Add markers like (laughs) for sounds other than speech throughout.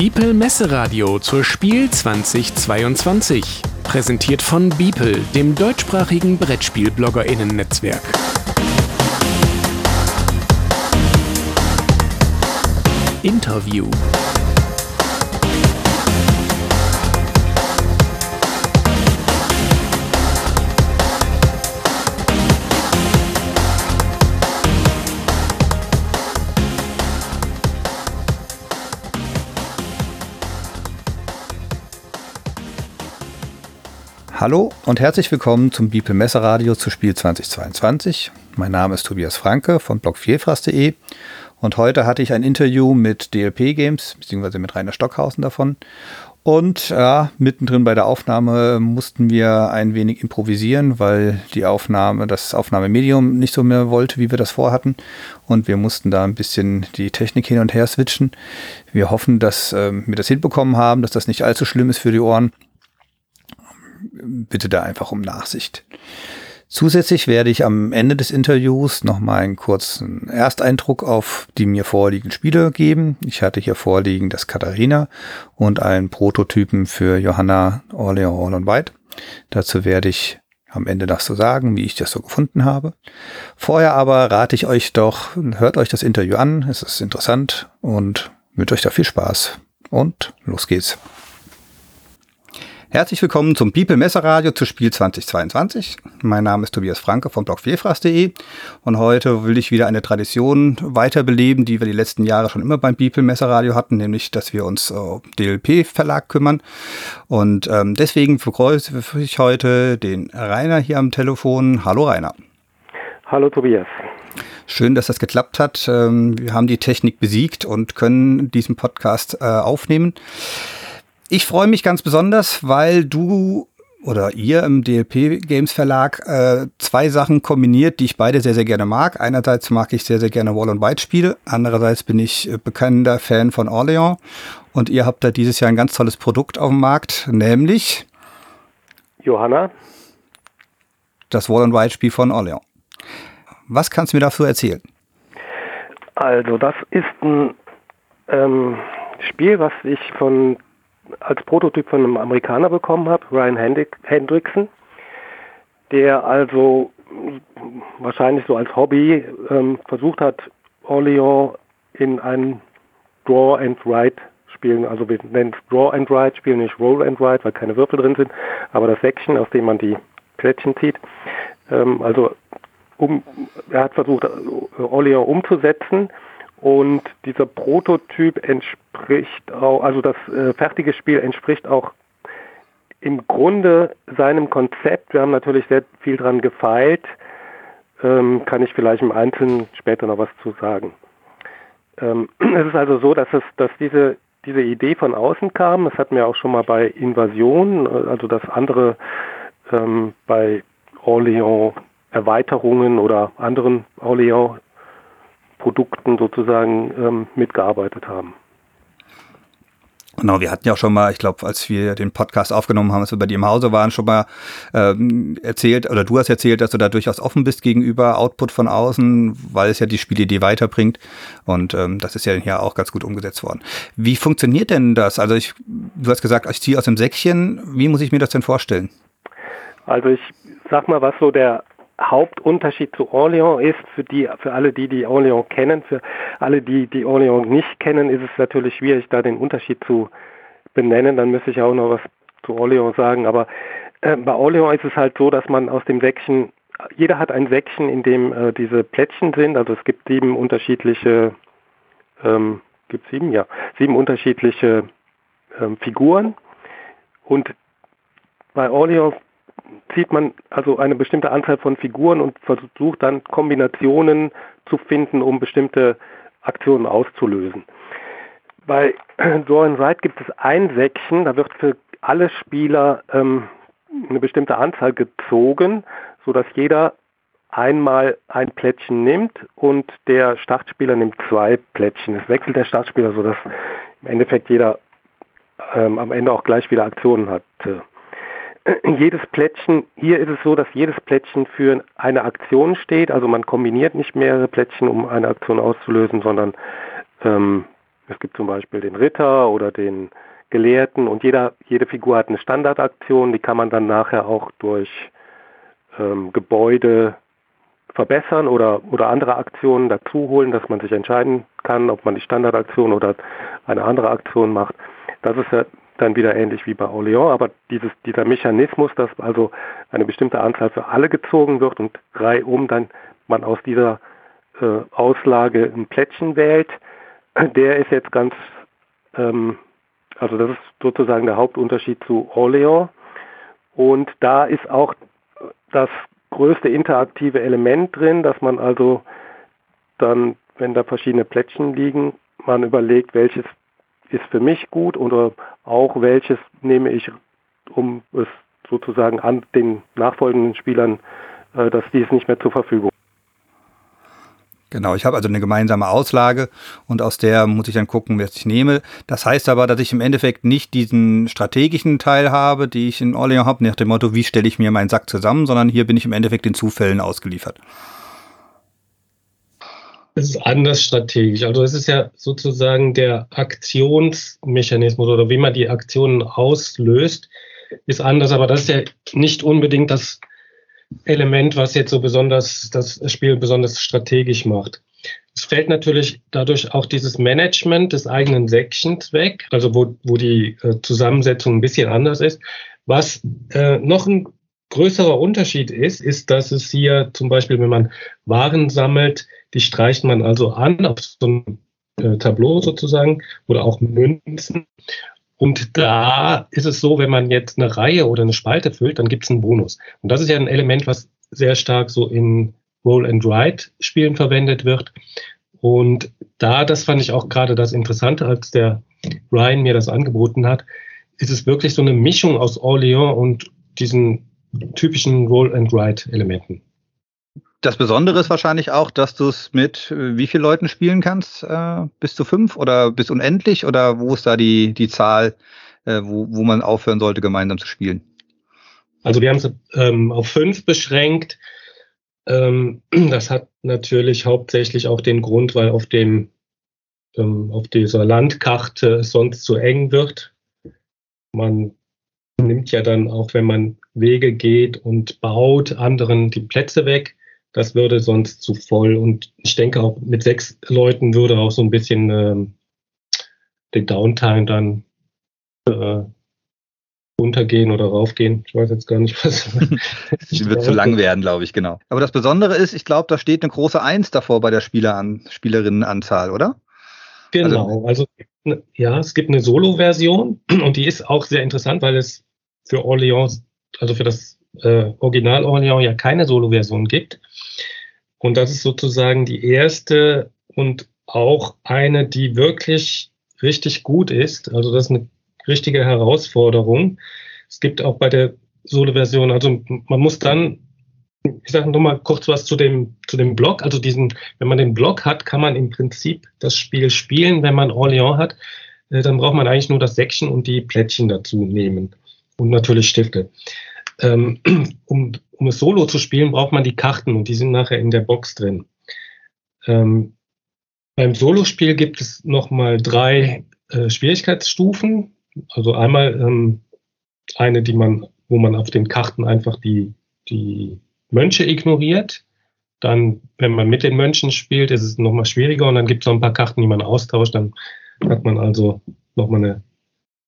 Biepel Messeradio zur Spiel 2022. Präsentiert von Biepel, dem deutschsprachigen Brettspiel-BloggerInnen-Netzwerk. Interview. Hallo und herzlich willkommen zum Bipel Messeradio zu Spiel 2022. Mein Name ist Tobias Franke von blogvielfraß.de und heute hatte ich ein Interview mit DLP Games, beziehungsweise mit Rainer Stockhausen davon. Und ja, mittendrin bei der Aufnahme mussten wir ein wenig improvisieren, weil die Aufnahme, das Aufnahmemedium nicht so mehr wollte, wie wir das vorhatten. Und wir mussten da ein bisschen die Technik hin und her switchen. Wir hoffen, dass äh, wir das hinbekommen haben, dass das nicht allzu schlimm ist für die Ohren bitte da einfach um Nachsicht. Zusätzlich werde ich am Ende des Interviews nochmal einen kurzen Ersteindruck auf die mir vorliegenden Spiele geben. Ich hatte hier vorliegen das Katharina und einen Prototypen für Johanna Orleans All on White. Dazu werde ich am Ende das so sagen, wie ich das so gefunden habe. Vorher aber rate ich euch doch, hört euch das Interview an, es ist interessant und mit euch da viel Spaß. Und los geht's. Herzlich willkommen zum People Messeradio zu Spiel 2022. Mein Name ist Tobias Franke vom Blog Vielfraß.de und heute will ich wieder eine Tradition weiterbeleben, die wir die letzten Jahre schon immer beim People Messeradio hatten, nämlich, dass wir uns um DLP Verlag kümmern. Und ähm, deswegen begrüße ich heute den Rainer hier am Telefon. Hallo Rainer. Hallo Tobias. Schön, dass das geklappt hat. Ähm, wir haben die Technik besiegt und können diesen Podcast äh, aufnehmen. Ich freue mich ganz besonders, weil du oder ihr im DLP Games Verlag äh, zwei Sachen kombiniert, die ich beide sehr, sehr gerne mag. Einerseits mag ich sehr, sehr gerne Wall and White Spiele. Andererseits bin ich äh, bekannter Fan von Orleans. Und ihr habt da dieses Jahr ein ganz tolles Produkt auf dem Markt, nämlich Johanna. Das Wall and White Spiel von Orleans. Was kannst du mir dazu erzählen? Also, das ist ein ähm, Spiel, was ich von als Prototyp von einem Amerikaner bekommen habe, Ryan Hendrickson, der also wahrscheinlich so als Hobby ähm, versucht hat, Orleans in ein Draw and Write spielen, also wir nennen es Draw and Write, spielen nicht Roll and Write, weil keine Würfel drin sind, aber das Säckchen, aus dem man die Plättchen zieht. Ähm, also um, er hat versucht, Orleans umzusetzen und dieser Prototyp entspricht auch, also das äh, fertige Spiel entspricht auch im Grunde seinem Konzept. Wir haben natürlich sehr viel dran gefeilt. Ähm, kann ich vielleicht im Einzelnen später noch was zu sagen. Ähm, (clears throat) es ist also so, dass es, dass diese diese Idee von außen kam. Das hatten wir auch schon mal bei Invasion, äh, also dass andere ähm, bei Orléans Erweiterungen oder anderen Orléans Produkten sozusagen ähm, mitgearbeitet haben. Genau, wir hatten ja auch schon mal, ich glaube, als wir den Podcast aufgenommen haben, als wir bei dir im Hause waren, schon mal ähm, erzählt, oder du hast erzählt, dass du da durchaus offen bist gegenüber Output von außen, weil es ja die Spielidee weiterbringt. Und ähm, das ist ja hier auch ganz gut umgesetzt worden. Wie funktioniert denn das? Also ich, du hast gesagt, ich ziehe aus dem Säckchen. Wie muss ich mir das denn vorstellen? Also ich sag mal, was so der Hauptunterschied zu Orléans ist, für, die, für alle, die die Orléans kennen, für alle, die die Orléans nicht kennen, ist es natürlich schwierig, da den Unterschied zu benennen. Dann müsste ich auch noch was zu Orléans sagen. Aber äh, bei Orléans ist es halt so, dass man aus dem Säckchen, jeder hat ein Säckchen, in dem äh, diese Plättchen sind. Also es gibt sieben unterschiedliche, ähm, gibt sieben, ja, sieben unterschiedliche ähm, Figuren. Und bei Orleans zieht man also eine bestimmte Anzahl von Figuren und versucht dann Kombinationen zu finden, um bestimmte Aktionen auszulösen. Bei (clears throat) Draw and Write gibt es ein Säckchen, da wird für alle Spieler ähm, eine bestimmte Anzahl gezogen, sodass jeder einmal ein Plättchen nimmt und der Startspieler nimmt zwei Plättchen. Es wechselt der Startspieler, sodass im Endeffekt jeder ähm, am Ende auch gleich wieder Aktionen hat (clears throat) jedes Plättchen, hier ist es so, dass jedes Plättchen für eine Aktion steht. Also man kombiniert nicht mehrere Plättchen, um eine Aktion auszulösen, sondern ähm, Es gibt zum Beispiel den Ritter oder den Gelehrten und jeder, jede Figur hat eine Standardaktion, die kann man dann nachher auch durch ähm, Gebäude verbessern oder, oder andere Aktionen dazu holen, dass man sich entscheiden kann, ob man die Standardaktion oder eine andere Aktion macht. Das ist ja dann wieder ähnlich wie bei Orléans, aber dieses, dieser Mechanismus, dass also eine bestimmte Anzahl für alle gezogen wird und reihum dann man aus dieser äh, Auslage ein Plättchen wählt, (clears throat) der ist jetzt ganz, ähm, also das ist sozusagen der Hauptunterschied zu Orléans. Und da ist auch das größte interaktive Element drin, dass man also dann, wenn da verschiedene Plättchen liegen, man überlegt, welches ist für mich gut oder auch welches nehme ich, um es sozusagen an den nachfolgenden Spielern, äh, dass die es nicht mehr zur Verfügung Genau, ich habe also eine gemeinsame Auslage und aus der muss ich dann gucken, was ich nehme. Das heißt aber, dass ich im Endeffekt nicht diesen strategischen Teil habe, die ich in Orleans habe, nach dem Motto, wie stelle ich mir meinen Sack zusammen, sondern hier bin ich im Endeffekt den Zufällen ausgeliefert. Es ist anders strategisch. Also es ist ja sozusagen der Aktionsmechanismus oder wie man die Aktionen auslöst, ist anders, aber das ist ja nicht unbedingt das Element, was jetzt so besonders das Spiel besonders strategisch macht. Es fällt natürlich dadurch auch dieses Management des eigenen Sections weg, also wo, wo die äh, Zusammensetzung ein bisschen anders ist. Was äh, noch ein größerer Unterschied ist, ist, dass es hier zum Beispiel, wenn man Waren sammelt, die streicht man also an auf so ein äh, Tableau sozusagen oder auch Münzen. Und da ist es so, wenn man jetzt eine Reihe oder eine Spalte füllt, dann gibt es einen Bonus. Und das ist ja ein Element, was sehr stark so in Roll-and-Write-Spielen verwendet wird. Und da, das fand ich auch gerade das Interessante, als der Ryan mir das angeboten hat, ist es wirklich so eine Mischung aus Orléans und diesen typischen Roll-and-Write-Elementen das Besondere ist wahrscheinlich auch, dass du es mit äh, wie vielen Leuten spielen kannst? Äh, bis zu fünf oder bis unendlich? Oder wo ist da die, die Zahl, äh, wo, wo man aufhören sollte, gemeinsam zu spielen? Also wir haben es ähm, auf fünf beschränkt. Ähm, (clears throat) das hat natürlich hauptsächlich auch den Grund, weil auf dem ähm, auf dieser Landkarte es sonst zu eng wird. Man nimmt ja dann auch, wenn man Wege geht und baut, anderen die Plätze weg. Das würde sonst zu voll. Und ich denke auch mit sechs Leuten würde auch so ein bisschen ähm, den Downtime dann äh, runtergehen oder raufgehen. Ich weiß jetzt gar nicht, was. (laughs) Es wird zu lang werden, glaube ich, genau. Aber das Besondere ist, ich glaube, da steht eine große Eins davor bei der Spieleran Spielerinnenanzahl, oder? Genau, also, also ja, es gibt eine Solo-Version und die ist auch sehr interessant, weil es für Orleans, also für das äh, Original Orleans ja keine Solo-Version gibt. Und das ist sozusagen die erste und auch eine, die wirklich richtig gut ist. Also das ist eine richtige Herausforderung. Es gibt auch bei der Solo-Version, also man muss dann, ich sage noch mal kurz was zu dem, zu dem Block. Also diesen, wenn man den Block hat, kann man im Prinzip das Spiel spielen. Wenn man Orléans hat, äh, dann braucht man eigentlich nur das Säckchen und die Plättchen dazu nehmen. Und natürlich Stifte. Ähm, (clears throat) um, um es solo zu spielen, braucht man die Karten und die sind nachher in der Box drin. Ähm, beim Solospiel gibt es nochmal drei äh, Schwierigkeitsstufen. Also einmal ähm, eine, die man, wo man auf den Karten einfach die, die Mönche ignoriert. Dann, wenn man mit den Mönchen spielt, ist es nochmal schwieriger und dann gibt es noch ein paar Karten, die man austauscht. Dann hat man also nochmal eine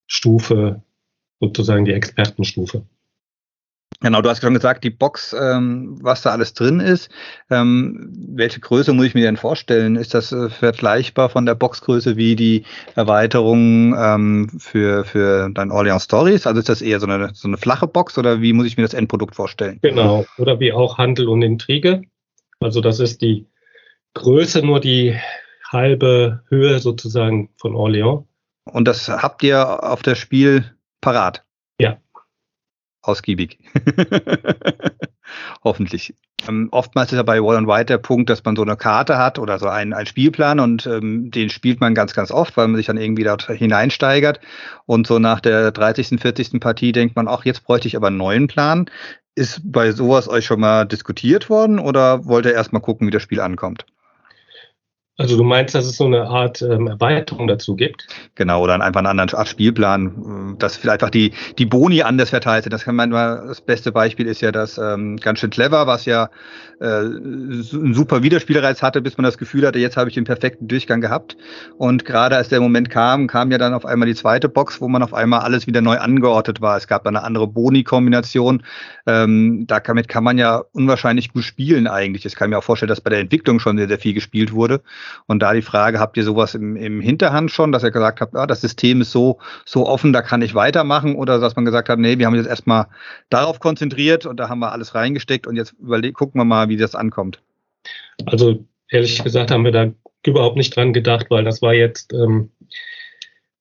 Stufe, sozusagen die Expertenstufe. Genau, du hast schon gesagt, die Box, ähm, was da alles drin ist. Ähm, welche Größe muss ich mir denn vorstellen? Ist das äh, vergleichbar von der Boxgröße wie die Erweiterung ähm, für, für dein Orleans Stories? Also ist das eher so eine, so eine flache Box oder wie muss ich mir das Endprodukt vorstellen? Genau, oder wie auch Handel und Intrige. Also das ist die Größe, nur die halbe Höhe sozusagen von Orleans. Und das habt ihr auf das Spiel parat? Ausgiebig. (laughs) Hoffentlich. Ähm, oftmals ist ja bei Wall and White der Punkt, dass man so eine Karte hat oder so einen, einen Spielplan und ähm, den spielt man ganz, ganz oft, weil man sich dann irgendwie dort hineinsteigert. Und so nach der 30., 40. Partie denkt man, ach, jetzt bräuchte ich aber einen neuen Plan. Ist bei sowas euch schon mal diskutiert worden oder wollt ihr erst mal gucken, wie das Spiel ankommt? Also du meinst, dass es so eine Art ähm, Erweiterung dazu gibt? Genau, oder einfach einen anderen Art Spielplan, dass vielleicht einfach die, die Boni anders verteilt sind. Das kann man das beste Beispiel ist ja das ähm, ganz schön clever, was ja äh, einen super Wiederspielreiz hatte, bis man das Gefühl hatte, jetzt habe ich den perfekten Durchgang gehabt. Und gerade als der Moment kam, kam ja dann auf einmal die zweite Box, wo man auf einmal alles wieder neu angeordnet war. Es gab eine andere Boni-Kombination. Ähm, damit kann man ja unwahrscheinlich gut spielen eigentlich. Ich kann mir auch vorstellen, dass bei der Entwicklung schon sehr, sehr viel gespielt wurde. Und da die Frage, habt ihr sowas im, im Hinterhand schon, dass ihr gesagt habt, ah, das System ist so, so offen, da kann ich weitermachen? Oder dass man gesagt hat, nee, wir haben uns jetzt erstmal darauf konzentriert und da haben wir alles reingesteckt und jetzt gucken wir mal, wie das ankommt. Also ehrlich gesagt haben wir da überhaupt nicht dran gedacht, weil das war jetzt ähm,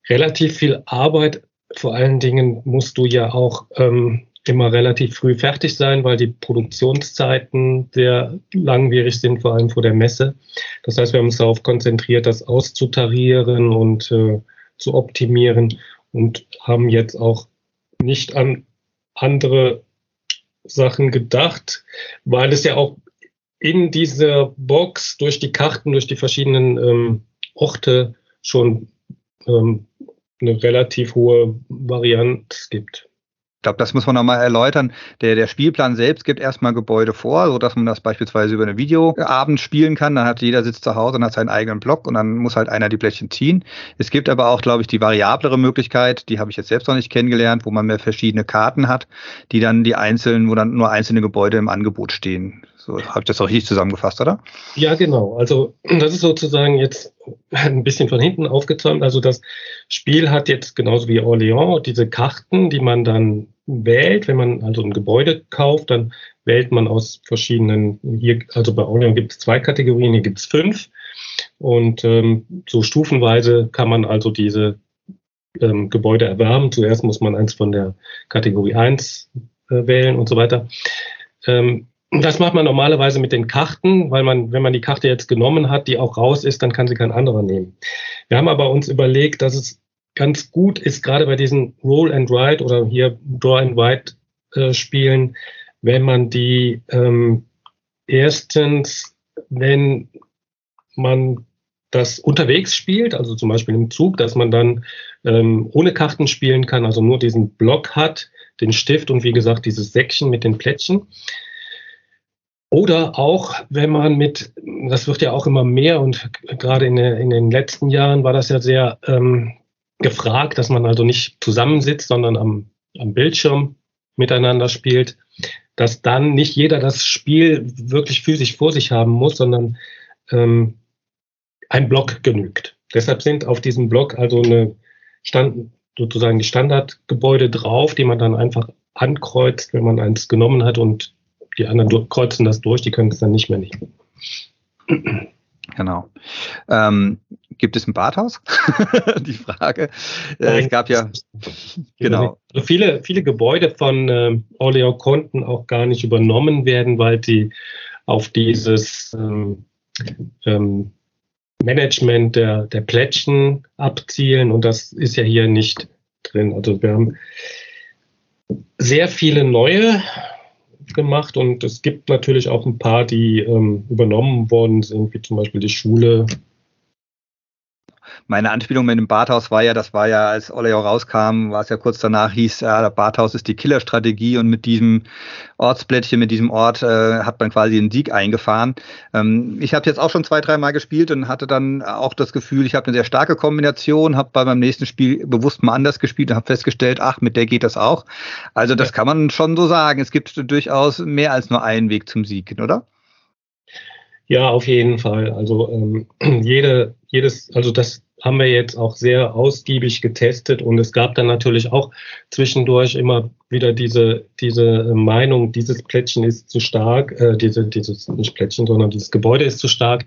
relativ viel Arbeit. Vor allen Dingen musst du ja auch ähm, immer relativ früh fertig sein, weil die Produktionszeiten sehr langwierig sind, vor allem vor der Messe. Das heißt, wir haben uns darauf konzentriert, das auszutarieren und äh, zu optimieren und haben jetzt auch nicht an andere Sachen gedacht, weil es ja auch in dieser Box durch die Karten, durch die verschiedenen ähm, Orte schon ähm, eine relativ hohe Varianz gibt. Ich glaube, das muss man nochmal erläutern. Der, der Spielplan selbst gibt erstmal Gebäude vor, so dass man das beispielsweise über eine Videoabend spielen kann. Dann hat jeder sitzt zu Hause und hat seinen eigenen Block und dann muss halt einer die Plättchen ziehen. Es gibt aber auch, glaube ich, die variablere Möglichkeit, die habe ich jetzt selbst noch nicht kennengelernt, wo man mehr verschiedene Karten hat, die dann die einzelnen, wo dann nur einzelne Gebäude im Angebot stehen. So habe ich das auch richtig zusammengefasst, oder? Ja, genau. Also (clears throat) das ist sozusagen jetzt (clears throat) ein bisschen von hinten aufgezäumt. Also das Spiel hat jetzt genauso wie Orléans diese Karten, die man dann wählt. Wenn man also ein Gebäude kauft, dann wählt man aus verschiedenen, hier, also bei Orléans gibt es zwei Kategorien, hier gibt es fünf. Und ähm, so stufenweise kann man also diese ähm, Gebäude erwerben. Zuerst muss man eins von der Kategorie 1 äh, wählen und so weiter. Ähm, das macht man normalerweise mit den Karten, weil man, wenn man die Karte jetzt genommen hat, die auch raus ist, dann kann sie kein anderer nehmen. Wir haben aber uns überlegt, dass es ganz gut ist, gerade bei diesen Roll and Write oder hier Draw and Write äh, Spielen, wenn man die ähm, erstens, wenn man das unterwegs spielt, also zum Beispiel im Zug, dass man dann ähm, ohne Karten spielen kann, also nur diesen Block hat, den Stift und wie gesagt dieses Säckchen mit den Plättchen. Oder auch, wenn man mit, das wird ja auch immer mehr und gerade in, in den letzten Jahren war das ja sehr ähm, gefragt, dass man also nicht zusammensitzt, sondern am, am Bildschirm miteinander spielt, dass dann nicht jeder das Spiel wirklich physisch vor sich haben muss, sondern ähm, ein Block genügt. Deshalb sind auf diesem Block also eine Stand, sozusagen die Standardgebäude drauf, die man dann einfach ankreuzt, wenn man eins genommen hat und die anderen kreuzen das durch, die können es dann nicht mehr nehmen. Genau. Ähm, gibt es ein Badhaus? (laughs) die Frage. Äh, es gab ja (laughs) genau. Also viele, viele Gebäude von äh, Orleo konnten auch gar nicht übernommen werden, weil sie auf dieses ähm, ähm, Management der, der Plättchen abzielen und das ist ja hier nicht drin. Also wir haben sehr viele neue gemacht und es gibt natürlich auch ein paar, die ähm, übernommen worden sind, wie zum Beispiel die Schule meine Anspielung mit dem Badhaus war ja, das war ja, als Oleo rauskam, war es ja kurz danach hieß, ja, der Badhaus ist die Killerstrategie und mit diesem Ortsblättchen, mit diesem Ort äh, hat man quasi einen Sieg eingefahren. Ähm, ich habe jetzt auch schon zwei, dreimal gespielt und hatte dann auch das Gefühl, ich habe eine sehr starke Kombination, habe bei meinem nächsten Spiel bewusst mal anders gespielt und habe festgestellt, ach, mit der geht das auch. Also das ja. kann man schon so sagen. Es gibt durchaus mehr als nur einen Weg zum Sieg, oder? Ja, auf jeden Fall. Also ähm, (clears throat) jede, jedes, also das haben wir jetzt auch sehr ausgiebig getestet und es gab dann natürlich auch zwischendurch immer wieder diese, diese Meinung, dieses Plättchen ist zu stark, äh, diese, dieses, nicht Plättchen, sondern dieses Gebäude ist zu stark.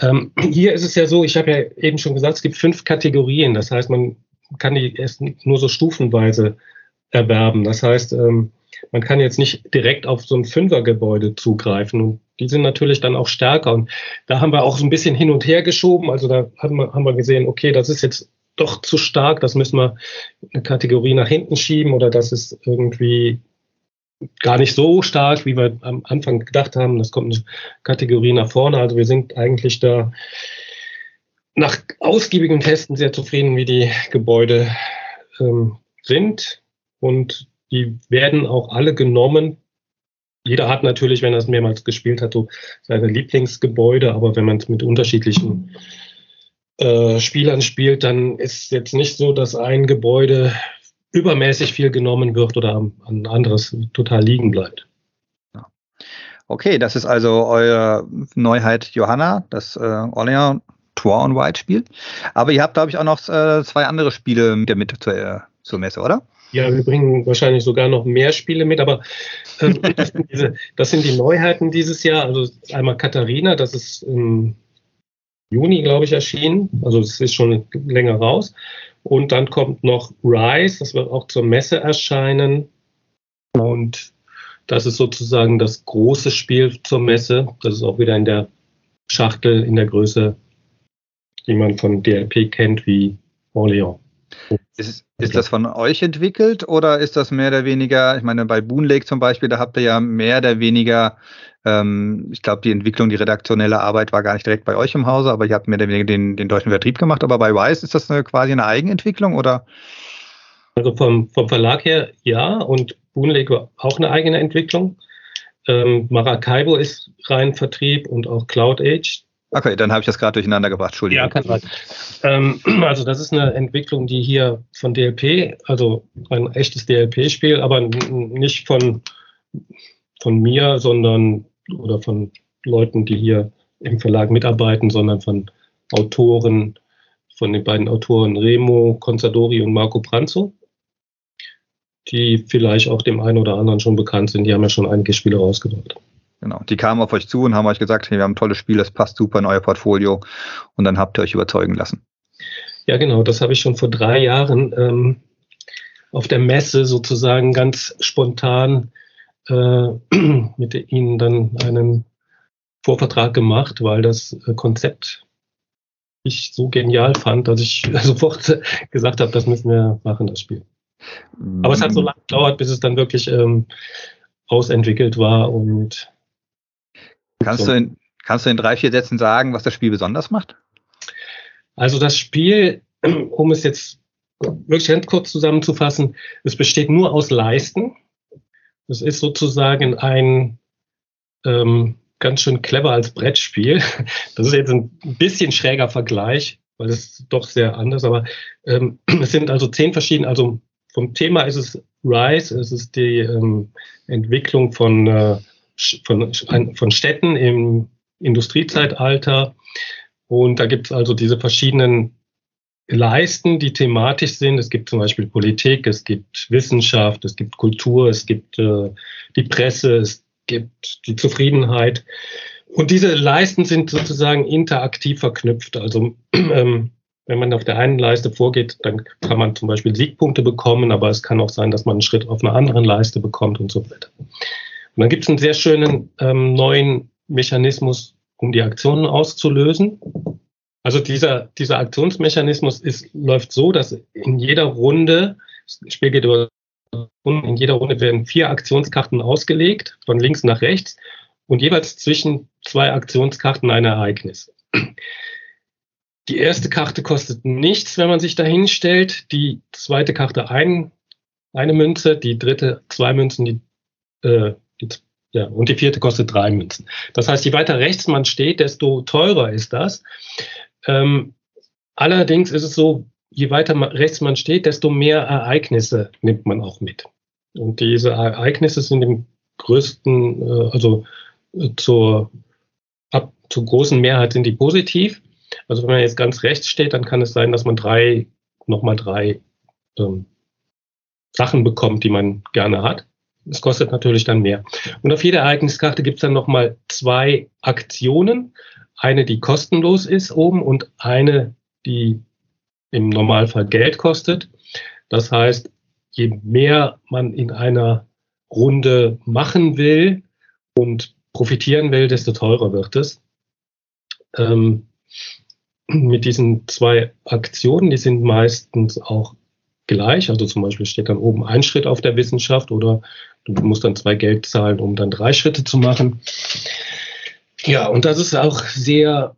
Ähm, (clears throat) hier ist es ja so, ich habe ja eben schon gesagt, es gibt fünf Kategorien. Das heißt, man kann die erst nur so stufenweise erwerben. Das heißt, ähm, man kann jetzt nicht direkt auf so ein Fünfergebäude zugreifen. Und die sind natürlich dann auch stärker. Und da haben wir auch so ein bisschen hin und her geschoben. Also da haben wir, haben wir gesehen, okay, das ist jetzt doch zu stark, das müssen wir eine Kategorie nach hinten schieben oder das ist irgendwie gar nicht so stark, wie wir am Anfang gedacht haben. Das kommt eine Kategorie nach vorne. Also wir sind eigentlich da nach ausgiebigem Testen sehr zufrieden, wie die Gebäude ähm, sind. Und die werden auch alle genommen. Jeder hat natürlich, wenn er es mehrmals gespielt hat, so seine Lieblingsgebäude, aber wenn man es mit unterschiedlichen äh, Spielern spielt, dann ist jetzt nicht so, dass ein Gebäude übermäßig viel genommen wird oder ein anderes total liegen bleibt. Okay, das ist also eure Neuheit Johanna, das äh, Orleans Tour on White Spiel. Aber ihr habt, glaube ich, auch noch äh, zwei andere Spiele mit, mit zur, äh, zur Messe, oder? Ja, wir bringen wahrscheinlich sogar noch mehr Spiele mit, aber äh, (laughs) das, sind diese, das, sind die Neuheiten dieses Jahr. Also einmal Katharina, das ist im Juni, glaube ich, erschienen. Also es ist schon länger raus. Und dann kommt noch Rise, das wird auch zur Messe erscheinen. Und das ist sozusagen das große Spiel zur Messe. Das ist auch wieder in der Schachtel in der Größe, die man von DLP kennt, wie Orleans. Ist, ist das von euch entwickelt oder ist das mehr oder weniger, ich meine, bei Boon Lake zum Beispiel, da habt ihr ja mehr oder weniger, ähm, ich glaube, die Entwicklung, die redaktionelle Arbeit war gar nicht direkt bei euch im Hause, aber ihr habt mehr oder weniger den, den deutschen Vertrieb gemacht. Aber bei Wise ist das eine, quasi eine Eigenentwicklung oder? Also vom, vom Verlag her ja und Boon Lake war auch eine eigene Entwicklung. Ähm, Maracaibo ist rein Vertrieb und auch Cloud Age. Okay, dann habe ich das gerade durcheinander gebracht, Entschuldigung. Ja, kann sein. Ähm, (clears throat) also das ist eine Entwicklung, die hier von DLP, also ein echtes DLP-Spiel, aber nicht von, von mir, sondern oder von Leuten, die hier im Verlag mitarbeiten, sondern von Autoren, von den beiden Autoren Remo Consadori und Marco Pranzo, die vielleicht auch dem einen oder anderen schon bekannt sind. Die haben ja schon einige Spiele rausgebracht. Genau. Die kamen auf euch zu und haben euch gesagt, hey, wir haben ein tolles Spiel, das passt super in euer Portfolio. Und dann habt ihr euch überzeugen lassen. Ja, genau. Das habe ich schon vor drei Jahren ähm, auf der Messe sozusagen ganz spontan äh, (clears throat) mit ihnen dann einen Vorvertrag gemacht, weil das äh, Konzept ich so genial fand, dass ich (laughs) sofort gesagt habe, das müssen wir machen, das Spiel. Aber es hat so lange gedauert, bis es dann wirklich ähm, ausentwickelt war und Kannst, du in, kannst du in drei, vier Sätzen sagen, was das Spiel besonders macht? Also das Spiel, um es jetzt wirklich ganz kurz zusammenzufassen, es besteht nur aus Leisten. Es ist sozusagen ein ähm, ganz schön clever als Brettspiel. Das ist jetzt ein bisschen schräger Vergleich, weil es doch sehr anders, aber ähm, es sind also zehn verschiedene, also vom Thema ist es Rise, es ist die ähm, Entwicklung von äh, von, von Städten im Industriezeitalter. Und da gibt es also diese verschiedenen Leisten, die thematisch sind. Es gibt zum Beispiel Politik, es gibt Wissenschaft, es gibt Kultur, es gibt äh, die Presse, es gibt die Zufriedenheit. Und diese Leisten sind sozusagen interaktiv verknüpft. Also (clears throat) ähm, wenn man auf der einen Leiste vorgeht, dann kann man zum Beispiel Siegpunkte bekommen, aber es kann auch sein, dass man einen Schritt auf einer anderen Leiste bekommt und so weiter. Und dann gibt es einen sehr schönen ähm, neuen Mechanismus, um die Aktionen auszulösen. Also dieser, dieser Aktionsmechanismus ist, läuft so, dass in jeder Runde, das Spiel geht über in jeder Runde werden vier Aktionskarten ausgelegt, von links nach rechts, und jeweils zwischen zwei Aktionskarten ein Ereignis. Die erste Karte kostet nichts, wenn man sich dahin stellt. Die zweite Karte ein, eine Münze, die dritte zwei Münzen, die äh, ja, und die vierte kostet drei Münzen. Das heißt, je weiter rechts man steht, desto teurer ist das. Ähm, allerdings ist es so, je weiter rechts man steht, desto mehr Ereignisse nimmt man auch mit. Und diese Ereignisse sind im größten, äh, also äh, zur, ab, zur großen Mehrheit sind die positiv. Also wenn man jetzt ganz rechts steht, dann kann es sein, dass man drei, nochmal drei ähm, Sachen bekommt, die man gerne hat. Es kostet natürlich dann mehr. Und auf jeder Ereigniskarte gibt es dann nochmal zwei Aktionen. Eine, die kostenlos ist oben und eine, die im Normalfall Geld kostet. Das heißt, je mehr man in einer Runde machen will und profitieren will, desto teurer wird es. Ähm, mit diesen zwei Aktionen, die sind meistens auch gleich. Also zum Beispiel steht dann oben ein Schritt auf der Wissenschaft oder du musst dann zwei Geld zahlen, um dann drei Schritte zu machen. Ja, und das ist auch sehr,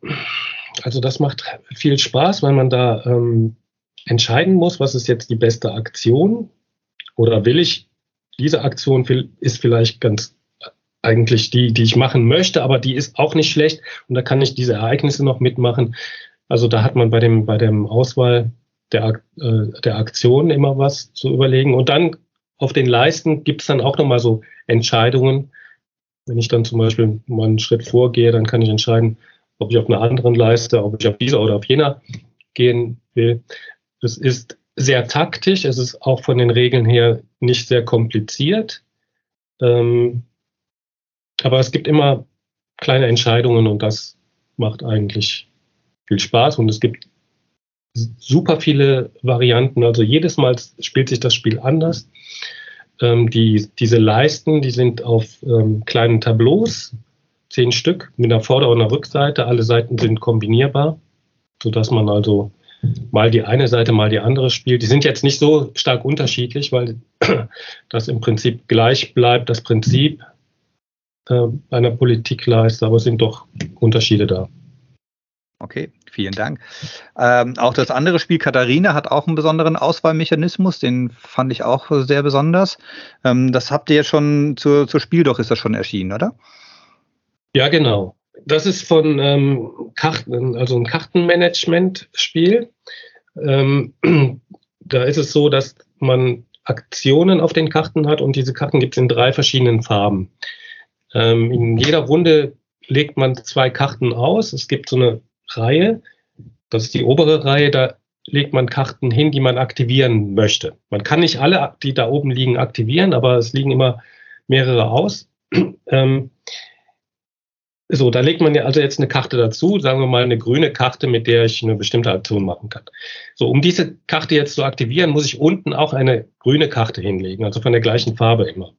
also das macht viel Spaß, weil man da ähm, entscheiden muss, was ist jetzt die beste Aktion oder will ich, diese Aktion ist vielleicht ganz eigentlich die, die ich machen möchte, aber die ist auch nicht schlecht und da kann ich diese Ereignisse noch mitmachen. Also da hat man bei dem, bei dem Auswahl der, äh, der Aktion immer was zu überlegen. Und dann auf den Leisten gibt es dann auch nochmal so Entscheidungen. Wenn ich dann zum Beispiel mal einen Schritt vorgehe, dann kann ich entscheiden, ob ich auf einer anderen Leiste, ob ich auf dieser oder auf jener gehen will. Es ist sehr taktisch, es ist auch von den Regeln her nicht sehr kompliziert. Ähm, aber es gibt immer kleine Entscheidungen und das macht eigentlich viel Spaß und es gibt super viele Varianten. Also jedes Mal spielt sich das Spiel anders. Ähm, die, diese Leisten, die sind auf ähm, kleinen Tableaus, zehn Stück mit einer Vorder- und einer Rückseite. Alle Seiten sind kombinierbar, sodass man also mal die eine Seite, mal die andere spielt. Die sind jetzt nicht so stark unterschiedlich, weil (clears throat) das im Prinzip gleich bleibt, das Prinzip äh, einer Politikleiste, aber es sind doch Unterschiede da. Okay, vielen Dank. Ähm, auch das andere Spiel Katharina hat auch einen besonderen Auswahlmechanismus, den fand ich auch sehr besonders. Ähm, das habt ihr ja schon zur, zur Spiel doch ist das schon erschienen, oder? Ja, genau. Das ist von ähm, Karten, also ein Kartenmanagement-Spiel. Ähm, (clears throat) da ist es so, dass man Aktionen auf den Karten hat und diese Karten gibt es in drei verschiedenen Farben. Ähm, in jeder Runde legt man zwei Karten aus. Es gibt so eine Reihe. Das ist die obere Reihe, da legt man Karten hin, die man aktivieren möchte. Man kann nicht alle, die da oben liegen, aktivieren, aber es liegen immer mehrere aus. (clears throat) ähm, so, da legt man ja also jetzt eine Karte dazu, sagen wir mal eine grüne Karte, mit der ich eine bestimmte Aktion machen kann. So, um diese Karte jetzt zu aktivieren, muss ich unten auch eine grüne Karte hinlegen, also von der gleichen Farbe immer.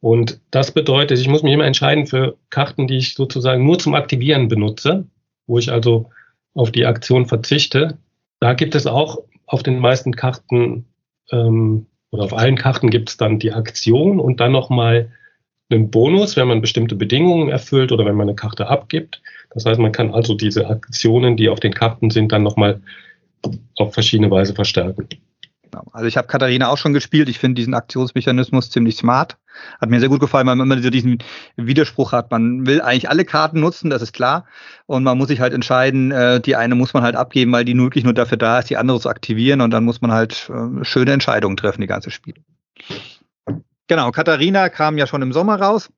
Und das bedeutet, ich muss mich immer entscheiden für Karten, die ich sozusagen nur zum Aktivieren benutze wo ich also auf die Aktion verzichte. Da gibt es auch auf den meisten Karten ähm, oder auf allen Karten gibt es dann die Aktion und dann nochmal einen Bonus, wenn man bestimmte Bedingungen erfüllt oder wenn man eine Karte abgibt. Das heißt, man kann also diese Aktionen, die auf den Karten sind, dann nochmal auf verschiedene Weise verstärken. Genau. Also ich habe Katharina auch schon gespielt. Ich finde diesen Aktionsmechanismus ziemlich smart. Hat mir sehr gut gefallen, weil man immer diesen Widerspruch hat. Man will eigentlich alle Karten nutzen, das ist klar. Und man muss sich halt entscheiden, äh, die eine muss man halt abgeben, weil die wirklich nur dafür da ist, die andere zu aktivieren. Und dann muss man halt äh, schöne Entscheidungen treffen, die ganze Spiel. Genau, Katharina kam ja schon im Sommer raus.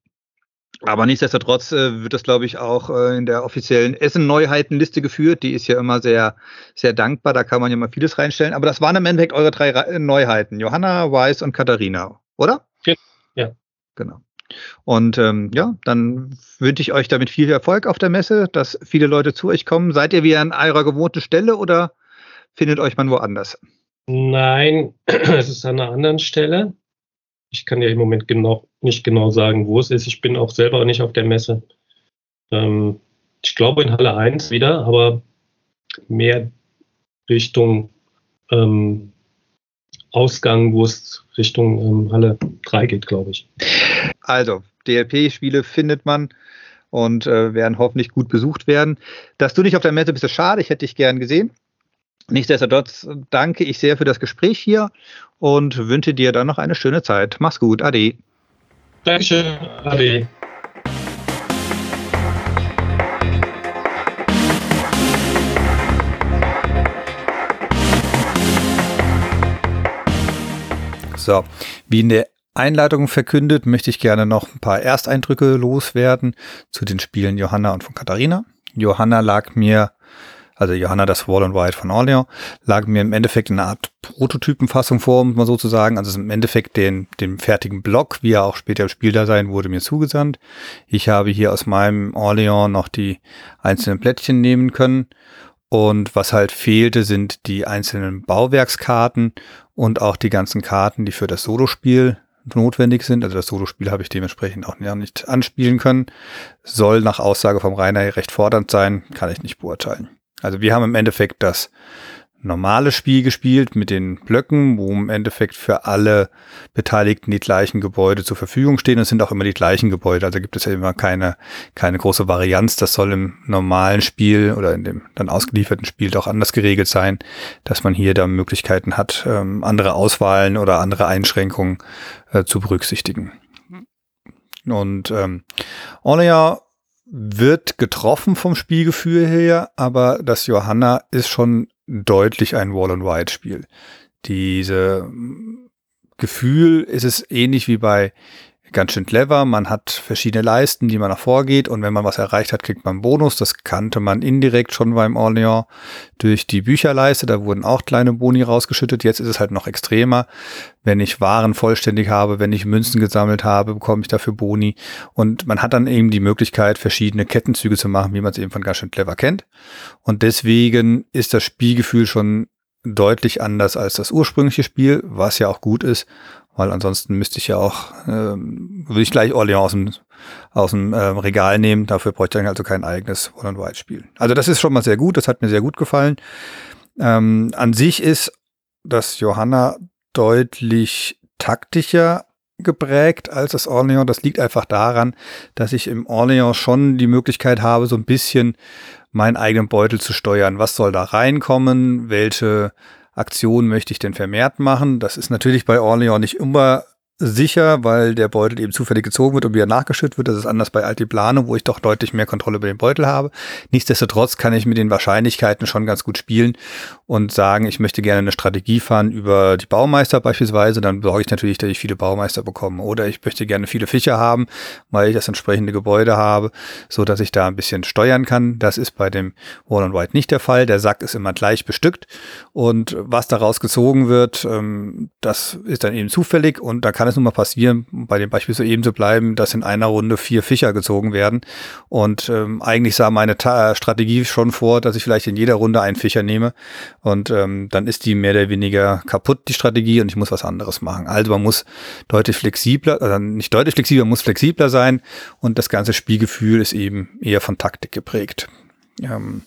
Aber nichtsdestotrotz äh, wird das, glaube ich, auch in der offiziellen Essen-Neuheitenliste geführt. Die ist ja immer sehr, sehr dankbar. Da kann man ja mal vieles reinstellen. Aber das waren im Endeffekt eure drei Re Neuheiten. Johanna, Weiß und Katharina, oder? Ja. Genau. Und ähm, ja, dann wünsche ich euch damit viel Erfolg auf der Messe, dass viele Leute zu euch kommen. Seid ihr wieder an eurer gewohnten Stelle oder findet euch man woanders? Nein, (clears throat) es ist an einer anderen Stelle. Ich kann ja im Moment genau, nicht genau sagen, wo es ist. Ich bin auch selber nicht auf der Messe. Ähm, ich glaube in Halle 1 wieder, aber mehr Richtung ähm, Ausgang, wo es Richtung ähm, Halle 3 geht, glaube ich. Also, DLP-Spiele findet man und äh, werden hoffentlich gut besucht werden. Dass du nicht auf der Messe bist, ist schade. Ich hätte dich gern gesehen. Nichtsdestotrotz danke ich sehr für das Gespräch hier und wünsche dir dann noch eine schöne Zeit. Mach's gut. Ade. Dankeschön. Ade. So, wie in der Einleitung verkündet, möchte ich gerne noch ein paar Ersteindrücke loswerden zu den Spielen Johanna und von Katharina. Johanna lag mir also Johanna das Wall and White von Orleans, lag mir im Endeffekt in einer Art Prototypenfassung vor, um mal so zu sagen. Also im Endeffekt den, den fertigen Block, wie er auch später im Spiel da sein wurde mir zugesandt. Ich habe hier aus meinem Orleans noch die einzelnen Plättchen nehmen können. Und was halt fehlte, sind die einzelnen Bauwerkskarten und auch die ganzen Karten, die für das Solospiel notwendig sind. Also das Solospiel habe ich dementsprechend auch nicht anspielen können. Soll nach Aussage vom Rainer recht fordernd sein, kann ich nicht beurteilen. Also wir haben im Endeffekt das normales Spiel gespielt mit den Blöcken, wo im Endeffekt für alle Beteiligten die gleichen Gebäude zur Verfügung stehen. Es sind auch immer die gleichen Gebäude, also gibt es ja immer keine, keine große Varianz. Das soll im normalen Spiel oder in dem dann ausgelieferten Spiel doch anders geregelt sein, dass man hier da Möglichkeiten hat, ähm, andere Auswahlen oder andere Einschränkungen äh, zu berücksichtigen. Und ähm, Orleans wird getroffen vom Spielgefühl her, aber das Johanna ist schon deutlich ein Wall-and-Ride-Spiel. Diese Gefühl ist es ähnlich wie bei ganz schön clever. Man hat verschiedene Leisten, die man nach vorgeht und wenn man was erreicht hat, kriegt man einen Bonus. Das kannte man indirekt schon beim Orléans durch die Bücherleiste. Da wurden auch kleine Boni rausgeschüttet. Jetzt ist es halt noch extremer. Wenn ich Waren vollständig habe, wenn ich Münzen gesammelt habe, bekomme ich dafür Boni. Und man hat dann eben die Möglichkeit, verschiedene Kettenzüge zu machen, wie man es eben von ganz schön clever kennt. Und deswegen ist das Spielgefühl schon deutlich anders als das ursprüngliche Spiel, was ja auch gut ist weil ansonsten müsste ich ja auch, ähm, würde ich gleich Orleans aus dem, aus dem ähm, Regal nehmen. Dafür bräuchte ich dann also kein eigenes One-on-White-Spiel. Also das ist schon mal sehr gut, das hat mir sehr gut gefallen. Ähm, an sich ist das Johanna deutlich taktischer geprägt als das Orleans. Das liegt einfach daran, dass ich im Orleans schon die Möglichkeit habe, so ein bisschen meinen eigenen Beutel zu steuern. Was soll da reinkommen? Welche Aktion möchte ich denn vermehrt machen? Das ist natürlich bei Orleans nicht immer sicher, weil der Beutel eben zufällig gezogen wird und wieder nachgeschüttet wird. Das ist anders bei Altiplano, wo ich doch deutlich mehr Kontrolle über den Beutel habe. Nichtsdestotrotz kann ich mit den Wahrscheinlichkeiten schon ganz gut spielen und sagen, ich möchte gerne eine Strategie fahren über die Baumeister beispielsweise. Dann sorge ich natürlich, dass ich viele Baumeister bekomme. Oder ich möchte gerne viele Fischer haben, weil ich das entsprechende Gebäude habe, so dass ich da ein bisschen steuern kann. Das ist bei dem Wall and White nicht der Fall. Der Sack ist immer gleich bestückt und was daraus gezogen wird, ähm, das ist dann eben zufällig und da kann es nun mal passieren, bei dem Beispiel so eben zu bleiben, dass in einer Runde vier Fischer gezogen werden. Und ähm, eigentlich sah meine Strategie schon vor, dass ich vielleicht in jeder Runde einen Fischer nehme. Und ähm, dann ist die mehr oder weniger kaputt, die Strategie, und ich muss was anderes machen. Also man muss deutlich flexibler, also nicht deutlich flexibler, man muss flexibler sein. Und das ganze Spielgefühl ist eben eher von Taktik geprägt. Ähm,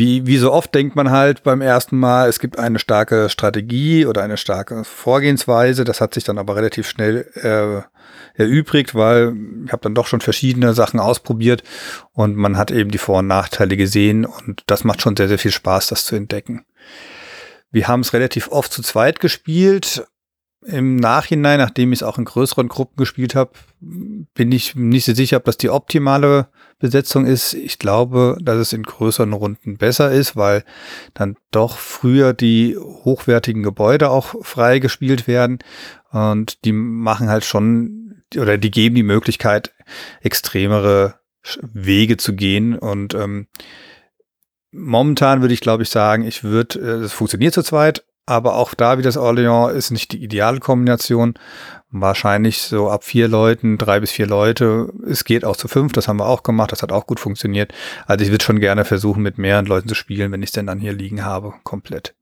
wie, wie so oft denkt man halt beim ersten Mal, es gibt eine starke Strategie oder eine starke Vorgehensweise. Das hat sich dann aber relativ schnell äh, erübrigt, weil ich habe dann doch schon verschiedene Sachen ausprobiert und man hat eben die Vor- und Nachteile gesehen und das macht schon sehr, sehr viel Spaß, das zu entdecken. Wir haben es relativ oft zu zweit gespielt. Im Nachhinein, nachdem ich es auch in größeren Gruppen gespielt habe, bin ich nicht so sicher, ob das die optimale Besetzung ist. Ich glaube, dass es in größeren Runden besser ist, weil dann doch früher die hochwertigen Gebäude auch frei gespielt werden und die machen halt schon oder die geben die Möglichkeit, extremere Wege zu gehen und ähm, momentan würde ich glaube ich sagen, ich würde, äh, es funktioniert zu zweit, aber auch da wie das Orléans ist nicht die ideale Kombination. Wahrscheinlich so ab vier Leuten, drei bis vier Leute. Es geht auch zu fünf, das haben wir auch gemacht, das hat auch gut funktioniert. Also ich würde schon gerne versuchen, mit mehreren Leuten zu spielen, wenn ich es denn dann hier liegen habe, komplett.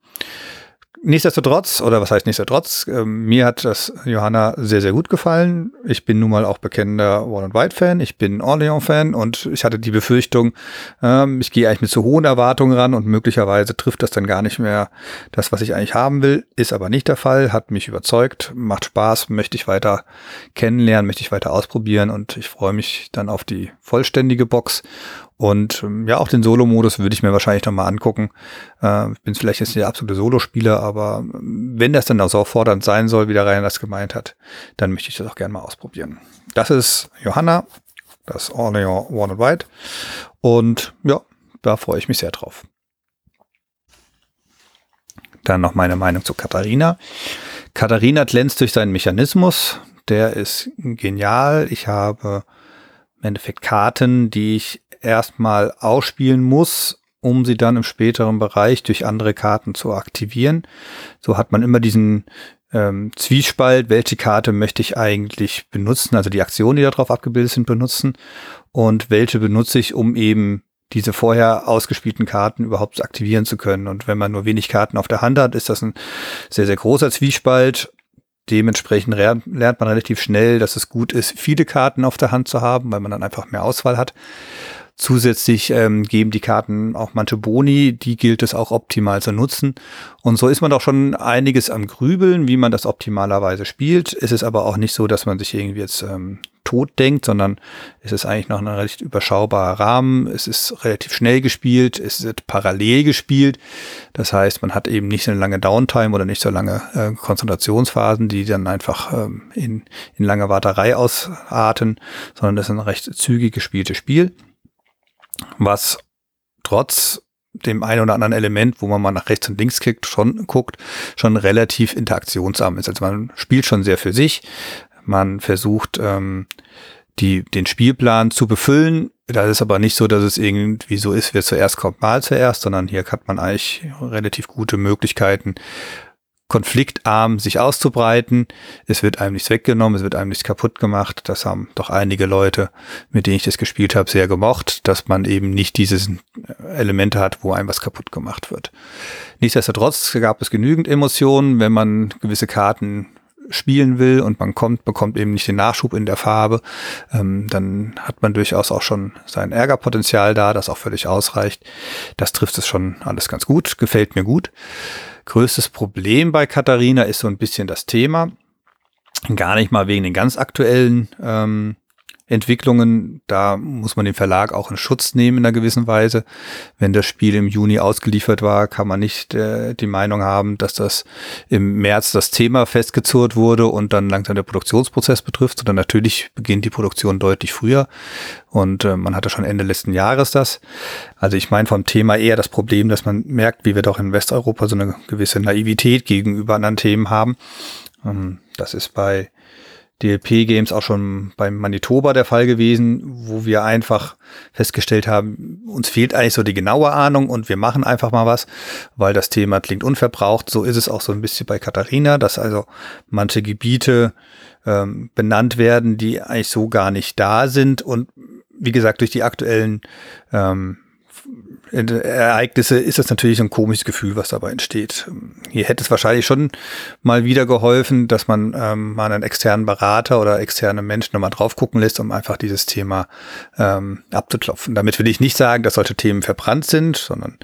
Nichtsdestotrotz, oder was heißt nichtsdestotrotz, äh, mir hat das Johanna sehr, sehr gut gefallen. Ich bin nun mal auch bekennender Wall White Fan, ich bin Orleans Fan und ich hatte die Befürchtung, ähm, ich gehe eigentlich mit zu hohen Erwartungen ran und möglicherweise trifft das dann gar nicht mehr das, was ich eigentlich haben will. Ist aber nicht der Fall, hat mich überzeugt, macht Spaß, möchte ich weiter kennenlernen, möchte ich weiter ausprobieren und ich freue mich dann auf die vollständige Box und ähm, ja, auch den Solo-Modus würde ich mir wahrscheinlich noch mal angucken. Äh, ich bin vielleicht jetzt nicht der absolute Solospieler, aber ähm, wenn das dann auch so fordernd sein soll, wie der Ryan das gemeint hat, dann möchte ich das auch gerne mal ausprobieren. Das ist Johanna, das Orléans One and White. Und ja, da freue ich mich sehr drauf. Dann noch meine Meinung zu Katharina. Katharina glänzt durch seinen Mechanismus. Der ist genial. Ich habe im Endeffekt Karten, die ich erstmal ausspielen muss, um sie dann im späteren Bereich durch andere Karten zu aktivieren. So hat man immer diesen ähm, Zwiespalt, welche Karte möchte ich eigentlich benutzen, also die Aktionen, die darauf abgebildet sind, benutzen und welche benutze ich, um eben diese vorher ausgespielten Karten überhaupt aktivieren zu können. Und wenn man nur wenig Karten auf der Hand hat, ist das ein sehr, sehr großer Zwiespalt Dementsprechend lernt man relativ schnell, dass es gut ist, viele Karten auf der Hand zu haben, weil man dann einfach mehr Auswahl hat. Zusätzlich ähm, geben die Karten auch manche Boni, die gilt es auch optimal zu nutzen. Und so ist man doch schon einiges am Grübeln, wie man das optimalerweise spielt. Es ist aber auch nicht so, dass man sich irgendwie jetzt ähm, tot denkt, sondern es ist eigentlich noch ein recht überschaubarer Rahmen. Es ist relativ schnell gespielt, es wird parallel gespielt. Das heißt, man hat eben nicht so eine lange Downtime oder nicht so lange äh, Konzentrationsphasen, die dann einfach ähm, in, in lange Warterei ausarten, sondern das ist ein recht zügig gespieltes Spiel was trotz dem einen oder anderen Element, wo man mal nach rechts und links kickt, schon guckt, schon relativ interaktionsarm ist. Also man spielt schon sehr für sich. Man versucht, ähm, die, den Spielplan zu befüllen. Da ist aber nicht so, dass es irgendwie so ist, wer zuerst kommt, mal zuerst, sondern hier hat man eigentlich relativ gute Möglichkeiten, konfliktarm sich auszubreiten. Es wird einem nichts weggenommen, es wird einem nichts kaputt gemacht. Das haben doch einige Leute, mit denen ich das gespielt habe, sehr gemocht, dass man eben nicht dieses Elemente hat, wo einem was kaputt gemacht wird. Nichtsdestotrotz gab es genügend Emotionen, wenn man gewisse Karten spielen will und man kommt, bekommt eben nicht den Nachschub in der Farbe, ähm, dann hat man durchaus auch schon sein Ärgerpotenzial da, das auch völlig ausreicht. Das trifft es schon alles ganz gut, gefällt mir gut. Größtes Problem bei Katharina ist so ein bisschen das Thema. Gar nicht mal wegen den ganz aktuellen ähm, Entwicklungen. Da muss man den Verlag auch in Schutz nehmen in einer gewissen Weise. Wenn das Spiel im Juni ausgeliefert war, kann man nicht äh, die Meinung haben, dass das im März das Thema festgezurrt wurde und dann langsam der Produktionsprozess betrifft, sondern natürlich beginnt die Produktion deutlich früher. Und äh, man hatte schon Ende letzten Jahres das. Also ich meine vom Thema eher das Problem, dass man merkt, wie wir doch in Westeuropa so eine gewisse Naivität gegenüber anderen Themen haben. Ähm, das ist bei DLP-Games auch schon beim Manitoba der Fall gewesen, wo wir einfach festgestellt haben, uns fehlt eigentlich so die genaue Ahnung und wir machen einfach mal was, weil das Thema klingt unverbraucht. So ist es auch so ein bisschen bei Katharina, dass also manche Gebiete ähm, benannt werden, die eigentlich so gar nicht da sind und wie gesagt, durch die aktuellen ähm, Ereignisse ist das natürlich ein komisches Gefühl, was dabei entsteht. Hier hätte es wahrscheinlich schon mal wieder geholfen, dass man ähm, mal einen externen Berater oder externe Menschen nochmal drauf gucken lässt, um einfach dieses Thema ähm, abzuklopfen. Damit will ich nicht sagen, dass solche Themen verbrannt sind, sondern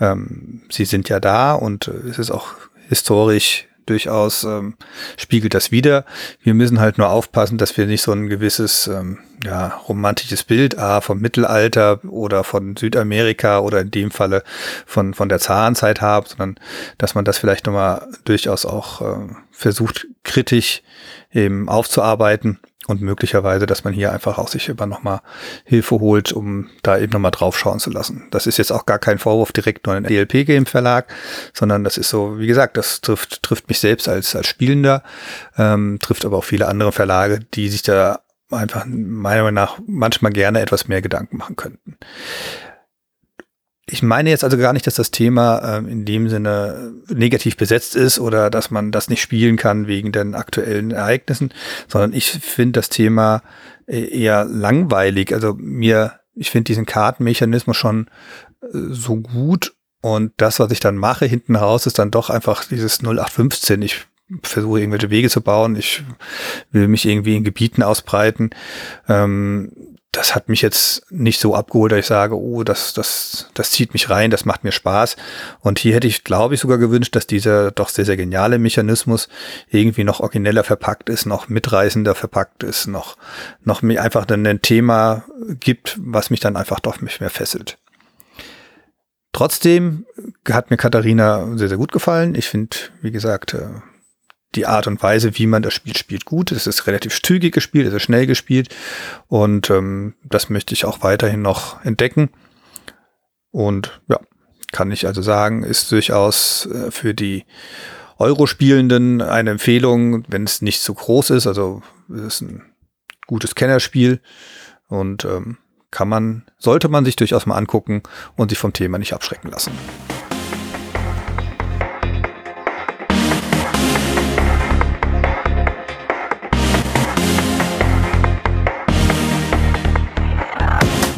ähm, sie sind ja da und äh, es ist auch historisch durchaus ähm, spiegelt das wieder. Wir müssen halt nur aufpassen, dass wir nicht so ein gewisses ähm, ja, romantisches Bild ah, vom Mittelalter oder von Südamerika oder in dem Falle von, von der Zahnzeit haben, sondern dass man das vielleicht nochmal durchaus auch äh, versucht, kritisch eben aufzuarbeiten und möglicherweise, dass man hier einfach auch sich immer nochmal Hilfe holt, um da eben nochmal drauf schauen zu lassen. Das ist jetzt auch gar kein Vorwurf direkt nur in DLP-Game Verlag, sondern das ist so, wie gesagt, das trifft, trifft mich selbst als, als Spielender, ähm, trifft aber auch viele andere Verlage, die sich da einfach meiner Meinung nach manchmal gerne etwas mehr Gedanken machen könnten. Ich meine jetzt also gar nicht, dass das Thema ähm, in dem Sinne negativ besetzt ist oder dass man das nicht spielen kann wegen den aktuellen Ereignissen, sondern ich finde das Thema äh, eher langweilig. Also mir, ich finde diesen Kartenmechanismus schon äh, so gut und das, was ich dann mache hinten raus, ist dann doch einfach dieses 0815. Ich versuche irgendwelche Wege zu bauen, ich will mich irgendwie in Gebieten ausbreiten. Ähm, das hat mich jetzt nicht so abgeholt, dass ich sage, oh, das, das, das zieht mich rein, das macht mir Spaß. Und hier hätte ich, glaube ich, sogar gewünscht, dass dieser doch sehr, sehr geniale Mechanismus irgendwie noch origineller verpackt ist, noch mitreißender verpackt ist, noch, noch mir einfach dann ein Thema gibt, was mich dann einfach doch nicht mehr fesselt. Trotzdem hat mir Katharina sehr, sehr gut gefallen. Ich finde, wie gesagt, äh, die Art und Weise, wie man das Spiel spielt, gut. Es ist relativ zügig gespielt, es ist schnell gespielt und ähm, das möchte ich auch weiterhin noch entdecken. Und ja, kann ich also sagen, ist durchaus äh, für die Euro-Spielenden eine Empfehlung, wenn es nicht zu groß ist. Also es ist ein gutes Kennerspiel und ähm, kann man, sollte man sich durchaus mal angucken und sich vom Thema nicht abschrecken lassen.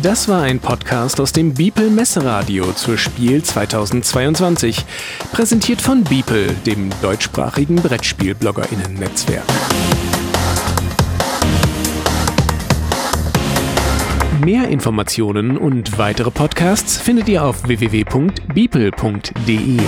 Das war ein Podcast aus dem Beeple Messeradio zur Spiel 2022, präsentiert von Beeple, dem deutschsprachigen Brettspiel-BloggerInnen-Netzwerk. Mehr Informationen und weitere Podcasts findet ihr auf www.beeple.de.